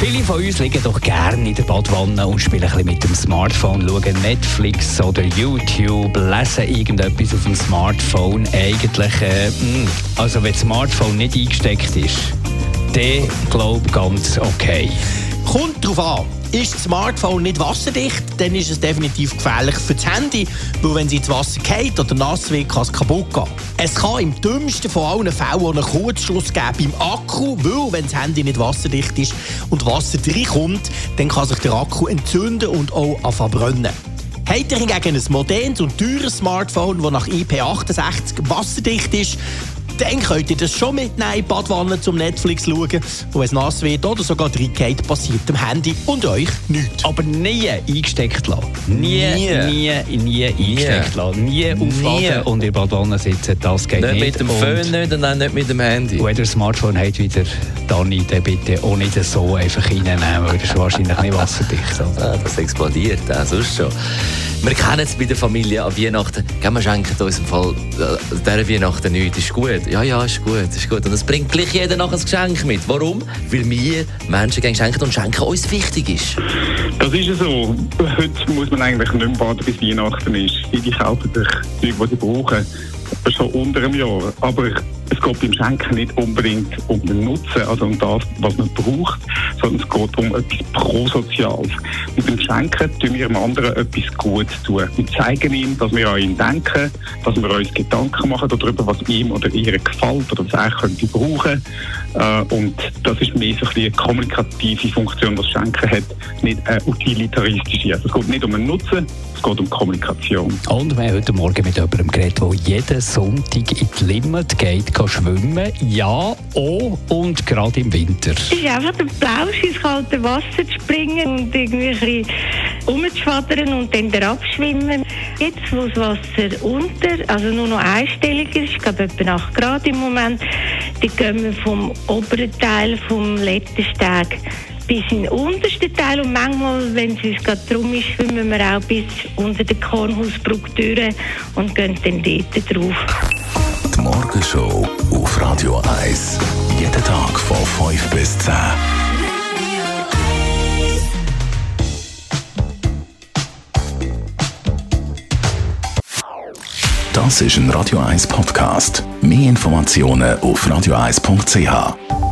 Viele von uns liegen doch gerne in der Badwanne und spielen ein bisschen mit dem Smartphone, schauen Netflix oder YouTube, lesen irgendetwas auf dem Smartphone. Eigentlich, äh, also wenn das Smartphone nicht eingesteckt ist, dann glaube ich ganz okay. Kommt drauf an. Ist das Smartphone nicht wasserdicht, dann ist es definitiv gefährlich für das Handy, weil wenn sie ins Wasser geht oder nass wird, kann es kaputt gehen. Es kann im dümmsten von allen Fällen einen Kurzschluss geben beim Akku, weil wenn das Handy nicht wasserdicht ist und Wasser reinkommt, dann kann sich der Akku entzünden und auch verbrennen. Habt ihr hingegen ein modernes und teures Smartphone, das nach IP68 wasserdicht ist, dann könnt ihr das schon mitnehmen in die Badwanne zum Netflix schauen. Wenn es nass wird oder sogar reingeht, passiert dem Handy und euch nichts. Aber nie eingesteckt lassen. Nie, nie, nie, nie eingesteckt lassen. Nie aufladen und in der Badwanne sitzen, das geht nicht. Nicht mit dem nicht und auch nicht mit dem Handy. Und wenn ihr ein Smartphone habt, wieder Dani, dann bitte auch nicht so einfach reinnehmen, weil das ist wahrscheinlich nicht wasserdicht. Oder? Ah, das explodiert auch sonst schon. Wir kennen es bei der Familie an Weihnachten. Gell, wir schenken uns im Fall äh, dieser Weihnachten nichts. Ist gut. Ja, ja, ist gut, ist gut. Und es bringt gleich jeder nachher ein Geschenk mit. Warum? Weil wir Menschen gerne schenken und schenken uns wichtig ist. Das ist so. Heute muss man eigentlich nicht mehr warten, bis Weihnachten ist. Viele kaufen sich Zeug, die sie brauchen, schon unter einem Jahr. Aber es geht beim Schenken nicht unbedingt um den Nutzen, also um das, was man braucht, sondern es geht um etwas Prosoziales. Und beim Schenken tun wir dem anderen etwas Gutes tun. Wir zeigen ihm, dass wir an ihn denken, dass wir uns Gedanken machen darüber, was ihm oder ihr gefällt oder was er könnte brauchen. Äh, und das ist mehr so eine kommunikative Funktion, was Schenken hat, nicht eine utilitaristische. Also es geht nicht um einen Nutzen, es geht um Kommunikation. Und wir haben heute Morgen mit jemandem geredet, der jeden Sonntag in die Limit geht, kann schwimmen. Ja, auch und gerade im Winter. Es ist einfach der Plausch ins kalte Wasser zu springen und irgendwie ein bisschen rumzuschwadern und dann abschwimmen. Jetzt, wo das Wasser unter, also nur noch einstellig ist, ich glaube etwa 8 Grad im Moment, dann gehen wir vom oberen Teil vom Lettensteg bis in den untersten Teil und manchmal, wenn es uns gerade drum ist, schwimmen wir auch bis unter den Kornhausbrücke durch und gehen dann dort drauf. Die Morgenshow auf Radio 1. Jeden Tag von 5 bis 10. Das ist ein Radio 1 Podcast. Mehr Informationen auf radio1.ch.